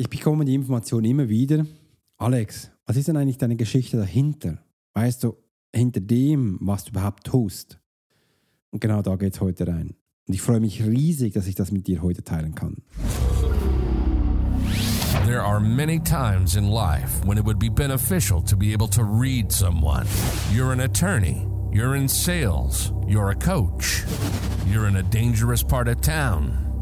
Ich bekomme die Information immer wieder. Alex, was ist denn eigentlich deine Geschichte dahinter? Weißt du, hinter dem, was du überhaupt tust? Und genau da geht es heute rein. Und ich freue mich riesig, dass ich das mit dir heute teilen kann. There are many times in life when it would be beneficial to be able to read someone. You're an attorney, you're in sales, you're a coach, you're in a dangerous part of town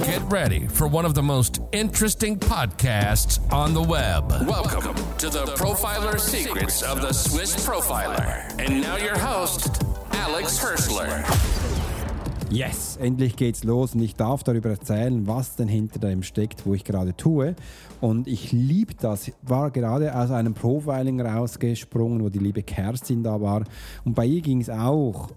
Get ready for one of the most interesting podcasts on the web. Welcome to the Profiler Secrets of the Swiss Profiler. And now your host, Alex Hirschler. Yes, endlich geht's los und ich darf darüber erzählen, was denn hinter dem steckt, wo ich gerade tue. Und ich liebe das. Ich war gerade aus einem Profiling rausgesprungen, wo die liebe Kerstin da war. Und bei ihr ging es auch,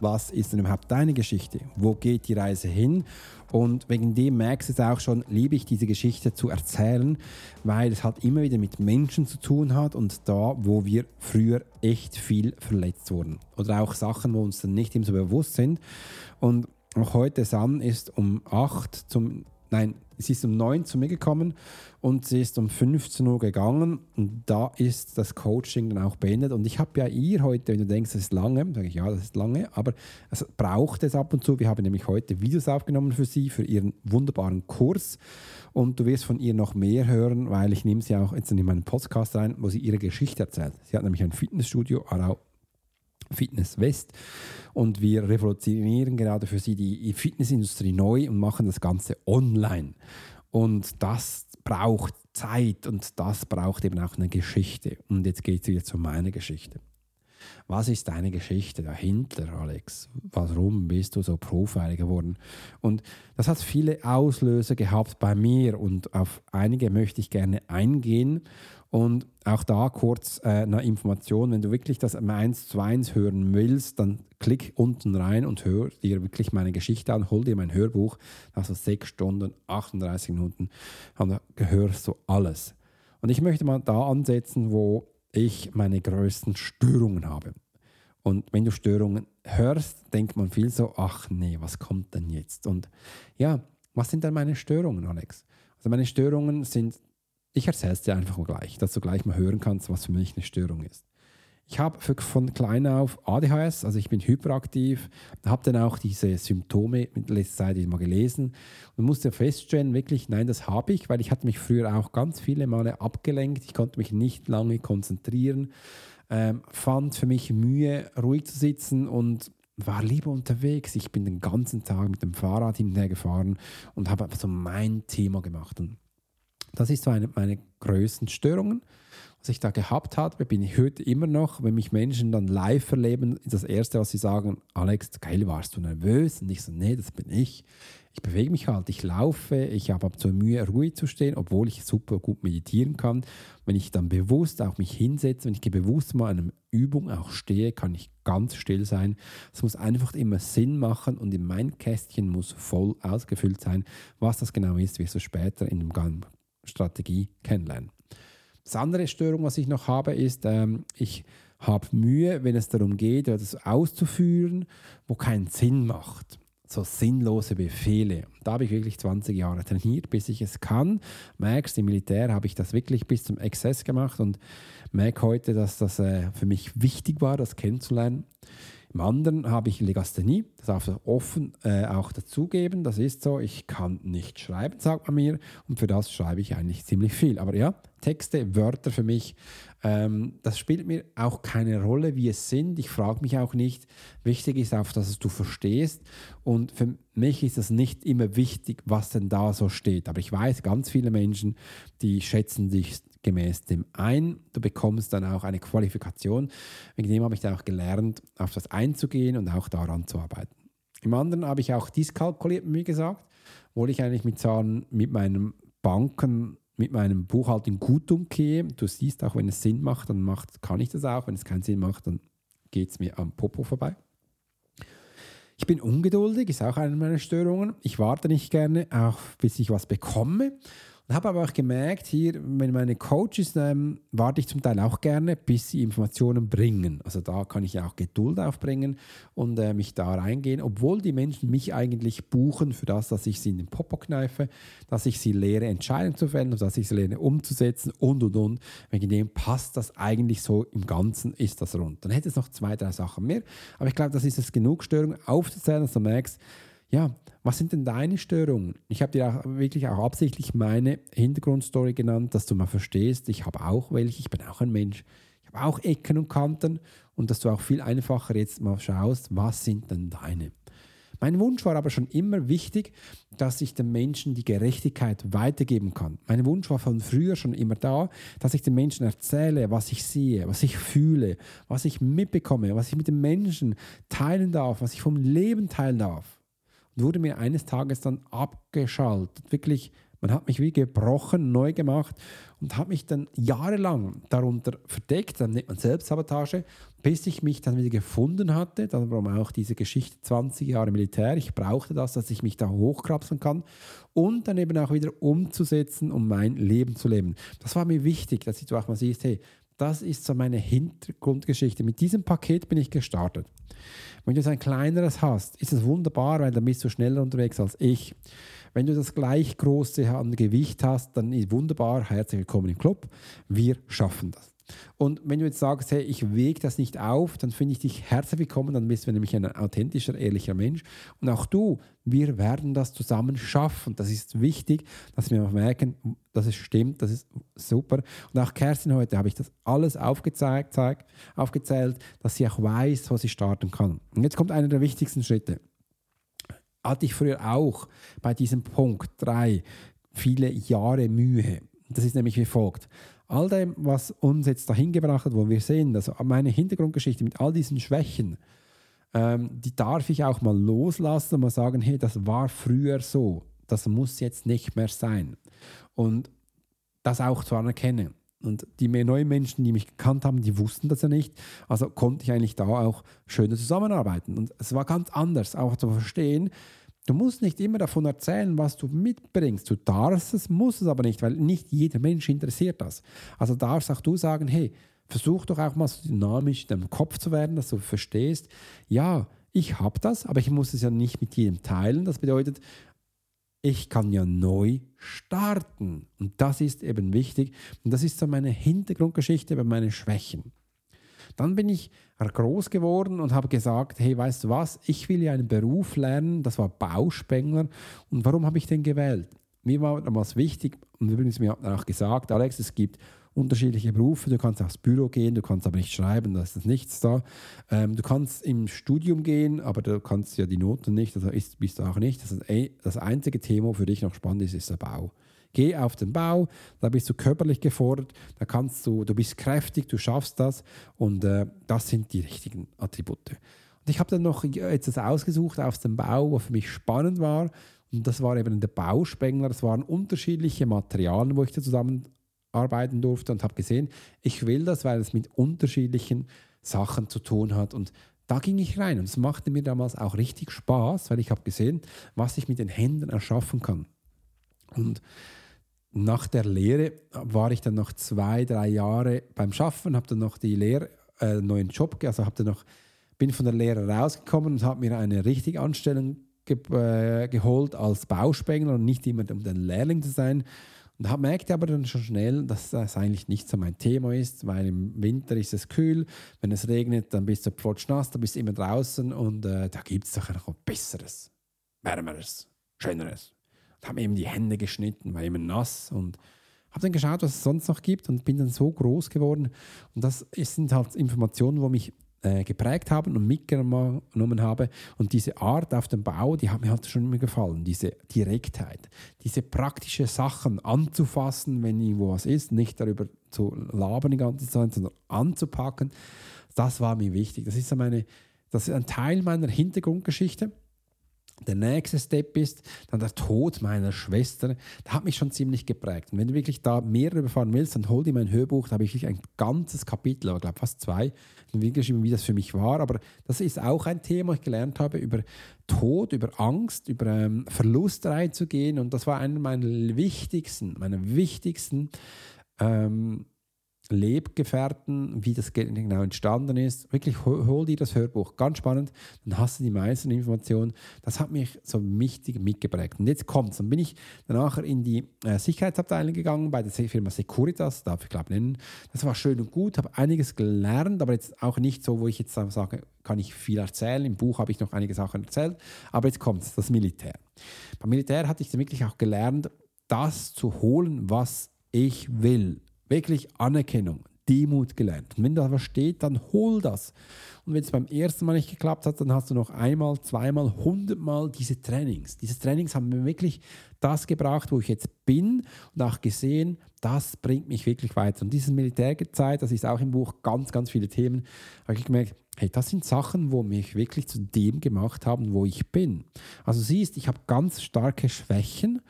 was ist denn überhaupt deine Geschichte? Wo geht die Reise hin? Und wegen dem merkst du es auch schon, liebe ich diese Geschichte zu erzählen, weil es halt immer wieder mit Menschen zu tun hat und da, wo wir früher echt viel verletzt wurden. Oder auch Sachen, wo uns dann nicht immer so bewusst sind. Und auch heute Sam ist um 8 zum, nein, sie ist um 9 zu mir gekommen und sie ist um 15 Uhr gegangen und da ist das Coaching dann auch beendet. Und ich habe ja ihr heute, wenn du denkst, das ist lange, sage ich ja, das ist lange, aber es braucht es ab und zu. Wir haben nämlich heute Videos aufgenommen für sie, für ihren wunderbaren Kurs. Und du wirst von ihr noch mehr hören, weil ich nehme sie auch jetzt in meinen Podcast rein, wo sie ihre Geschichte erzählt. Sie hat nämlich ein Fitnessstudio, Arau Fitness West. Und wir revolutionieren gerade für sie die Fitnessindustrie neu und machen das Ganze online. Und das braucht Zeit und das braucht eben auch eine Geschichte. Und jetzt geht es wieder zu meiner Geschichte. Was ist deine Geschichte dahinter, Alex? Warum bist du so Profiler geworden? Und das hat viele Auslöser gehabt bei mir und auf einige möchte ich gerne eingehen. Und auch da kurz äh, eine Information, wenn du wirklich das eins zu eins hören willst, dann klick unten rein und hör dir wirklich meine Geschichte an, hol dir mein Hörbuch, also 6 Stunden, 38 Minuten, und da hörst du alles. Und ich möchte mal da ansetzen, wo ich meine größten Störungen habe. Und wenn du Störungen hörst, denkt man viel so, ach nee, was kommt denn jetzt? Und ja, was sind denn meine Störungen, Alex? Also meine Störungen sind ich erzähle es dir einfach mal gleich, dass du gleich mal hören kannst, was für mich eine Störung ist. Ich habe von klein auf ADHS, also ich bin hyperaktiv, habe dann auch diese Symptome mit letzter Zeit mal gelesen und musste feststellen, wirklich, nein, das habe ich, weil ich hatte mich früher auch ganz viele Male abgelenkt, ich konnte mich nicht lange konzentrieren, ähm, fand für mich Mühe, ruhig zu sitzen und war lieber unterwegs. Ich bin den ganzen Tag mit dem Fahrrad hinterher gefahren und habe einfach so mein Thema gemacht. Und das ist so eine meiner größten Störungen, was ich da gehabt habe. Bin ich heute immer noch, wenn mich Menschen dann live erleben, das Erste, was sie sagen, Alex, geil, warst du nervös? Und ich so, nee, das bin ich. Ich bewege mich halt, ich laufe, ich habe zur Mühe, ruhig zu stehen, obwohl ich super gut meditieren kann. Wenn ich dann bewusst auch mich hinsetze, wenn ich bewusst mal einer Übung auch stehe, kann ich ganz still sein. Es muss einfach immer Sinn machen und in mein Kästchen muss voll ausgefüllt sein. Was das genau ist, wirst du später in dem Strategie kennenlernen. Das andere Störung, was ich noch habe, ist, ähm, ich habe Mühe, wenn es darum geht, etwas auszuführen, wo keinen Sinn macht. So sinnlose Befehle. Da habe ich wirklich 20 Jahre trainiert, bis ich es kann. Merkst, im Militär habe ich das wirklich bis zum Exzess gemacht und merke heute, dass das äh, für mich wichtig war, das kennenzulernen. Im anderen habe ich Legasthenie, das darf ich offen äh, auch dazugeben. Das ist so, ich kann nicht schreiben, sagt man mir, und für das schreibe ich eigentlich ziemlich viel. Aber ja, Texte, Wörter für mich, ähm, das spielt mir auch keine Rolle, wie es sind. Ich frage mich auch nicht. Wichtig ist auch, dass es du verstehst. Und für mich ist es nicht immer wichtig, was denn da so steht. Aber ich weiß, ganz viele Menschen, die schätzen dich gemäß dem ein. Du bekommst dann auch eine Qualifikation. Wegen dem habe ich dann auch gelernt, auf das einzugehen und auch daran zu arbeiten. Im anderen habe ich auch diskalkuliert, wie gesagt, obwohl ich eigentlich mit Zahlen mit meinen Banken mit meinem Buchhaltung gut umgehe. Du siehst auch, wenn es Sinn macht, dann macht, kann ich das auch. Wenn es keinen Sinn macht, dann geht es mir am Popo vorbei. Ich bin ungeduldig, ist auch eine meiner Störungen. Ich warte nicht gerne, auch bis ich was bekomme. Habe aber auch gemerkt, hier, wenn meine Coaches, ähm, warte ich zum Teil auch gerne, bis sie Informationen bringen. Also da kann ich auch Geduld aufbringen und äh, mich da reingehen, obwohl die Menschen mich eigentlich buchen für das, dass ich sie in den Popo kneife, dass ich sie lehre, Entscheidungen zu fällen und dass ich sie lehre, umzusetzen und und und. Wegen dem passt das eigentlich so im Ganzen, ist das rund. Dann hätte es noch zwei, drei Sachen mehr. Aber ich glaube, das ist es genug Störung aufzuzählen, dass du merkst, ja, was sind denn deine Störungen? Ich habe dir auch wirklich auch absichtlich meine Hintergrundstory genannt, dass du mal verstehst, ich habe auch welche, ich bin auch ein Mensch, ich habe auch Ecken und Kanten und dass du auch viel einfacher jetzt mal schaust, was sind denn deine? Mein Wunsch war aber schon immer wichtig, dass ich den Menschen die Gerechtigkeit weitergeben kann. Mein Wunsch war von früher schon immer da, dass ich den Menschen erzähle, was ich sehe, was ich fühle, was ich mitbekomme, was ich mit den Menschen teilen darf, was ich vom Leben teilen darf und wurde mir eines Tages dann abgeschaltet. Wirklich, man hat mich wie gebrochen, neu gemacht und hat mich dann jahrelang darunter verdeckt, dann nennt man Selbstsabotage, bis ich mich dann wieder gefunden hatte. Darum auch diese Geschichte 20 Jahre Militär. Ich brauchte das, dass ich mich da hochkrapseln kann und dann eben auch wieder umzusetzen, um mein Leben zu leben. Das war mir wichtig, dass du auch mal siehst, hey, das ist so meine Hintergrundgeschichte. Mit diesem Paket bin ich gestartet. Wenn du ein kleineres hast, ist es wunderbar, weil dann bist du schneller unterwegs als ich. Wenn du das gleich große an Gewicht hast, dann ist wunderbar. Herzlich willkommen im Club. Wir schaffen das. Und wenn du jetzt sagst, hey, ich wege das nicht auf, dann finde ich dich herzlich willkommen, dann bist du nämlich ein authentischer, ehrlicher Mensch. Und auch du, wir werden das zusammen schaffen. Das ist wichtig, dass wir merken, dass es stimmt, das ist super. Und auch Kerstin heute habe ich das alles aufgezeigt, aufgezählt, dass sie auch weiß, wo sie starten kann. Und jetzt kommt einer der wichtigsten Schritte. Hatte ich früher auch bei diesem Punkt 3 viele Jahre Mühe. Das ist nämlich wie folgt all dem, was uns jetzt dahin gebracht hat, wo wir sehen, also meine Hintergrundgeschichte mit all diesen Schwächen, ähm, die darf ich auch mal loslassen und mal sagen, hey, das war früher so, das muss jetzt nicht mehr sein. Und das auch zu anerkennen. Und die neuen Menschen, die mich gekannt haben, die wussten das ja nicht. Also konnte ich eigentlich da auch schöner zusammenarbeiten. Und es war ganz anders, auch zu verstehen, Du musst nicht immer davon erzählen, was du mitbringst. Du darfst es, musst es aber nicht, weil nicht jeder Mensch interessiert das. Also darfst auch du sagen, hey, versuch doch auch mal so dynamisch in deinem Kopf zu werden, dass du verstehst, ja, ich habe das, aber ich muss es ja nicht mit jedem teilen. Das bedeutet, ich kann ja neu starten. Und das ist eben wichtig. Und das ist so meine Hintergrundgeschichte bei meinen Schwächen. Dann bin ich groß geworden und habe gesagt, hey, weißt du was, ich will ja einen Beruf lernen, das war Bauspengler. Und warum habe ich den gewählt? Mir war damals wichtig, und übrigens, mir hat auch gesagt, Alex, es gibt unterschiedliche Berufe. Du kannst aufs Büro gehen, du kannst aber nicht schreiben, da ist nichts da. Ähm, du kannst im Studium gehen, aber du kannst ja die Noten nicht, also ist, bist du auch nicht. Das, ist, das einzige Thema für dich noch spannend ist, ist der Bau. Geh auf den Bau, da bist du körperlich gefordert, da kannst du, du bist kräftig, du schaffst das und äh, das sind die richtigen Attribute. Und ich habe dann noch etwas ausgesucht aus dem Bau, was für mich spannend war und das war eben der Bauspengler. Das waren unterschiedliche Materialien, wo ich da zusammenarbeiten durfte und habe gesehen, ich will das, weil es mit unterschiedlichen Sachen zu tun hat und da ging ich rein und es machte mir damals auch richtig Spaß, weil ich habe gesehen, was ich mit den Händen erschaffen kann. Und nach der Lehre war ich dann noch zwei, drei Jahre beim Schaffen, habe dann noch die Lehre, äh, neuen Job, also habe dann noch, bin von der Lehre rausgekommen und habe mir eine richtige Anstellung ge äh, geholt als Bauspengler und nicht immer um den Lehrling zu sein. Und habe merkte aber dann schon schnell, dass das eigentlich nicht so mein Thema ist, weil im Winter ist es kühl, wenn es regnet, dann bist du nass, da bist du immer draußen und äh, da gibt es doch noch Besseres, Wärmeres, Schöneres habe eben die Hände geschnitten, war immer nass und habe dann geschaut, was es sonst noch gibt und bin dann so groß geworden. Und das sind halt Informationen, die mich äh, geprägt haben und mitgenommen habe. Und diese Art auf dem Bau, die hat mir halt schon immer gefallen. Diese Direktheit, diese praktische Sachen anzufassen, wenn irgendwo was ist, nicht darüber zu labern die ganze Zeit, sondern anzupacken. Das war mir wichtig. Das ist, meine, das ist ein Teil meiner Hintergrundgeschichte. Der nächste Step ist dann der Tod meiner Schwester. Der hat mich schon ziemlich geprägt. Und wenn du wirklich da mehr darüber erfahren willst, dann hol dir mein Hörbuch. Da habe ich wirklich ein ganzes Kapitel, aber ich glaube fast zwei, geschrieben, wie das für mich war. Aber das ist auch ein Thema, ich gelernt habe, über Tod, über Angst, über ähm, Verlust reinzugehen. Und das war einer meiner wichtigsten, meiner wichtigsten ähm, Lebgefährten, wie das genau entstanden ist. Wirklich, hol, hol dir das Hörbuch. Ganz spannend. Dann hast du die meisten Informationen. Das hat mich so wichtig mitgeprägt. Und jetzt kommt's. Dann bin ich danach in die äh, Sicherheitsabteilung gegangen bei der Firma Securitas, darf ich glaube nennen. Das war schön und gut, habe einiges gelernt, aber jetzt auch nicht so, wo ich jetzt sage, kann ich viel erzählen. Im Buch habe ich noch einige Sachen erzählt. Aber jetzt kommt das Militär. Beim Militär hatte ich dann wirklich auch gelernt, das zu holen, was ich will wirklich Anerkennung, Demut gelernt. Und wenn da was steht, dann hol das. Und wenn es beim ersten Mal nicht geklappt hat, dann hast du noch einmal, zweimal, hundertmal diese Trainings. Diese Trainings haben mir wirklich das gebracht, wo ich jetzt bin und auch gesehen, das bringt mich wirklich weiter. Und diese Militärzeit, das ist auch im Buch ganz, ganz viele Themen, habe ich gemerkt, hey, das sind Sachen, wo mich wirklich zu dem gemacht haben, wo ich bin. Also siehst, ich habe ganz starke Schwächen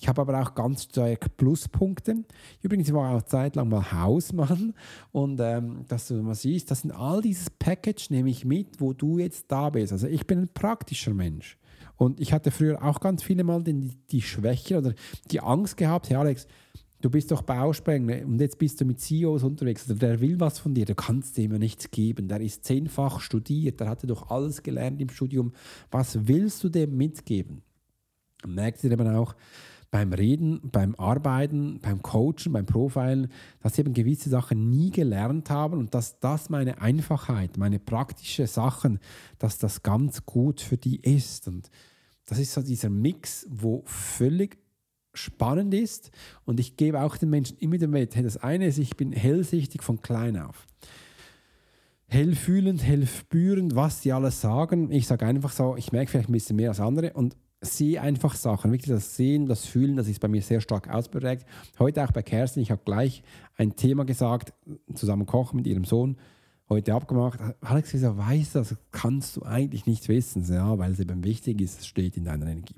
ich habe aber auch ganz stark Pluspunkte. Übrigens, war auch zeitlang mal Hausmann und ähm, dass du mal siehst, das sind all dieses Package, nehme ich mit, wo du jetzt da bist. Also ich bin ein praktischer Mensch. Und ich hatte früher auch ganz viele Mal die, die Schwäche oder die Angst gehabt, hey Alex, du bist doch Bausprenger und jetzt bist du mit CEOs unterwegs. Also der will was von dir, du kannst dem ja nichts geben. Der ist zehnfach studiert, der hatte doch alles gelernt im Studium. Was willst du dem mitgeben? Merkt ihr eben auch, beim Reden, beim Arbeiten, beim Coachen, beim Profilen, dass sie eben gewisse Sachen nie gelernt haben und dass das meine Einfachheit, meine praktischen Sachen, dass das ganz gut für die ist. Und das ist so dieser Mix, wo völlig spannend ist und ich gebe auch den Menschen immer wieder mit. Das eine ist, ich bin hellsichtig von klein auf hellfühlend, hellspürend, was sie alles sagen. Ich sage einfach so, ich merke vielleicht ein bisschen mehr als andere und sehe einfach Sachen, wirklich das Sehen, das Fühlen, das ist bei mir sehr stark ausprägt. Heute auch bei Kerstin, ich habe gleich ein Thema gesagt, zusammen kochen mit ihrem Sohn, heute abgemacht. Alex, wieso weiß das? Kannst du eigentlich nicht wissen. Ja, weil es eben wichtig ist, es steht in deiner Energie.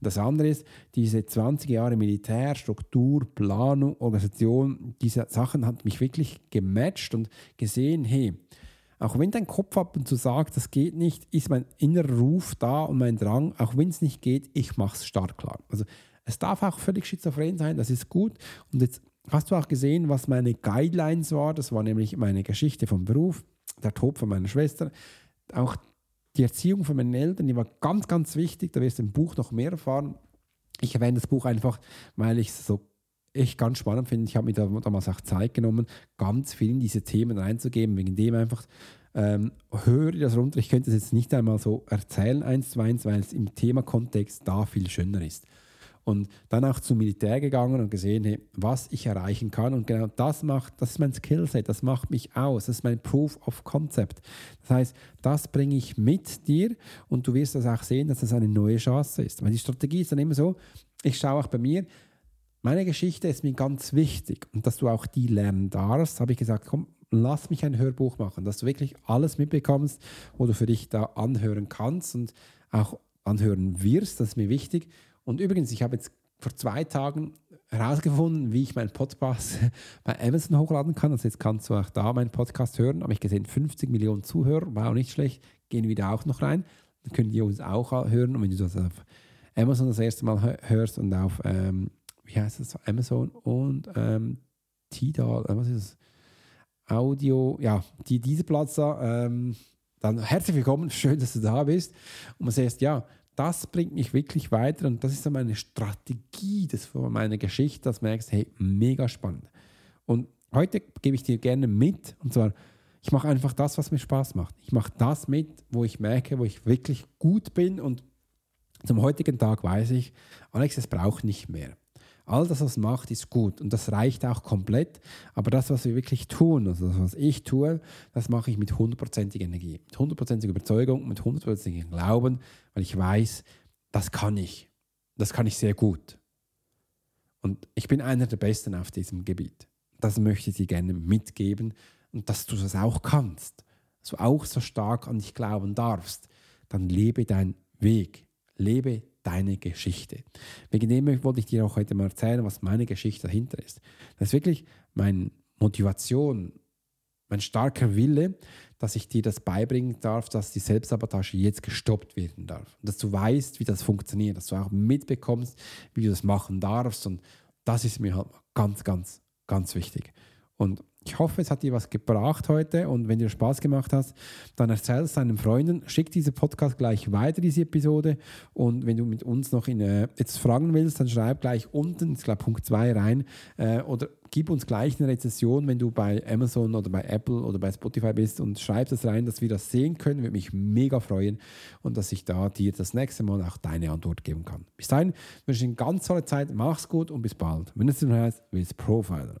Das andere ist, diese 20 Jahre Militär, Struktur, Planung, Organisation, diese Sachen hat mich wirklich gematcht und gesehen, hey, auch wenn dein Kopf ab und zu sagt, das geht nicht, ist mein innerer Ruf da und mein Drang, auch wenn es nicht geht, ich mache es stark klar. Also es darf auch völlig schizophren sein, das ist gut. Und jetzt hast du auch gesehen, was meine Guidelines war. Das war nämlich meine Geschichte vom Beruf, der Tod von meiner Schwester. Auch die Erziehung von meinen Eltern, die war ganz, ganz wichtig. Da wirst du im Buch noch mehr erfahren. Ich erwähne das Buch einfach, weil ich es so echt ganz spannend finde. Ich habe mir da, damals auch Zeit genommen, ganz viel in diese Themen reinzugeben, wegen dem einfach ähm, höre das runter. Ich könnte es jetzt nicht einmal so erzählen, eins zu eins, weil es im Themakontext da viel schöner ist. Und dann auch zum Militär gegangen und gesehen, hey, was ich erreichen kann. Und genau das macht, das ist mein Skillset, das macht mich aus, das ist mein Proof of Concept. Das heißt, das bringe ich mit dir und du wirst das auch sehen, dass das eine neue Chance ist. Weil die Strategie ist dann immer so, ich schaue auch bei mir, meine Geschichte ist mir ganz wichtig und dass du auch die lernen darfst, habe ich gesagt, komm, lass mich ein Hörbuch machen, dass du wirklich alles mitbekommst, wo du für dich da anhören kannst und auch anhören wirst, das ist mir wichtig. Und übrigens, ich habe jetzt vor zwei Tagen herausgefunden, wie ich meinen Podcast bei Amazon hochladen kann. Also jetzt kannst du auch da meinen Podcast hören. Habe ich gesehen, 50 Millionen Zuhörer, war auch nicht schlecht. Gehen wieder auch noch rein. Dann können die uns auch hören. Und wenn du das auf Amazon das erste Mal hörst und auf ähm, wie heißt das, Amazon und ähm, Tidal, äh, was ist das? Audio, ja, die, diese Platz da, ähm, dann herzlich willkommen, schön, dass du da bist. Und man sagt, ja, das bringt mich wirklich weiter und das ist so meine Strategie das von meiner Geschichte, dass du merkst, hey, mega spannend. Und heute gebe ich dir gerne mit, und zwar, ich mache einfach das, was mir Spaß macht. Ich mache das mit, wo ich merke, wo ich wirklich gut bin und zum heutigen Tag weiß ich, Alex, es braucht nicht mehr. All das, was macht, ist gut und das reicht auch komplett. Aber das, was wir wirklich tun, also das, was ich tue, das mache ich mit hundertprozentiger Energie, mit hundertprozentiger Überzeugung, mit hundertprozentigem Glauben, weil ich weiß, das kann ich. Das kann ich sehr gut. Und ich bin einer der Besten auf diesem Gebiet. Das möchte ich dir gerne mitgeben und dass du das auch kannst, dass du auch so stark an dich glauben darfst. Dann lebe deinen Weg, lebe deine Geschichte. Wegen dem wollte ich dir auch heute mal erzählen, was meine Geschichte dahinter ist. Das ist wirklich meine Motivation, mein starker Wille, dass ich dir das beibringen darf, dass die Selbstsabotage jetzt gestoppt werden darf. Und dass du weißt, wie das funktioniert, dass du auch mitbekommst, wie du das machen darfst. Und das ist mir halt ganz, ganz, ganz wichtig. Und ich hoffe, es hat dir was gebracht heute und wenn dir Spaß gemacht hast, dann erzähl es deinen Freunden, schick diese Podcast gleich weiter, diese Episode und wenn du mit uns noch in, äh, jetzt fragen willst, dann schreib gleich unten, ich glaube Punkt 2 rein äh, oder gib uns gleich eine Rezession, wenn du bei Amazon oder bei Apple oder bei Spotify bist und schreib das rein, dass wir das sehen können, würde mich mega freuen und dass ich da dir das nächste Mal auch deine Antwort geben kann. Bis dahin wünsche ich eine ganz tolle Zeit, mach's gut und bis bald. Wenn es dir heißt, willst Profiler.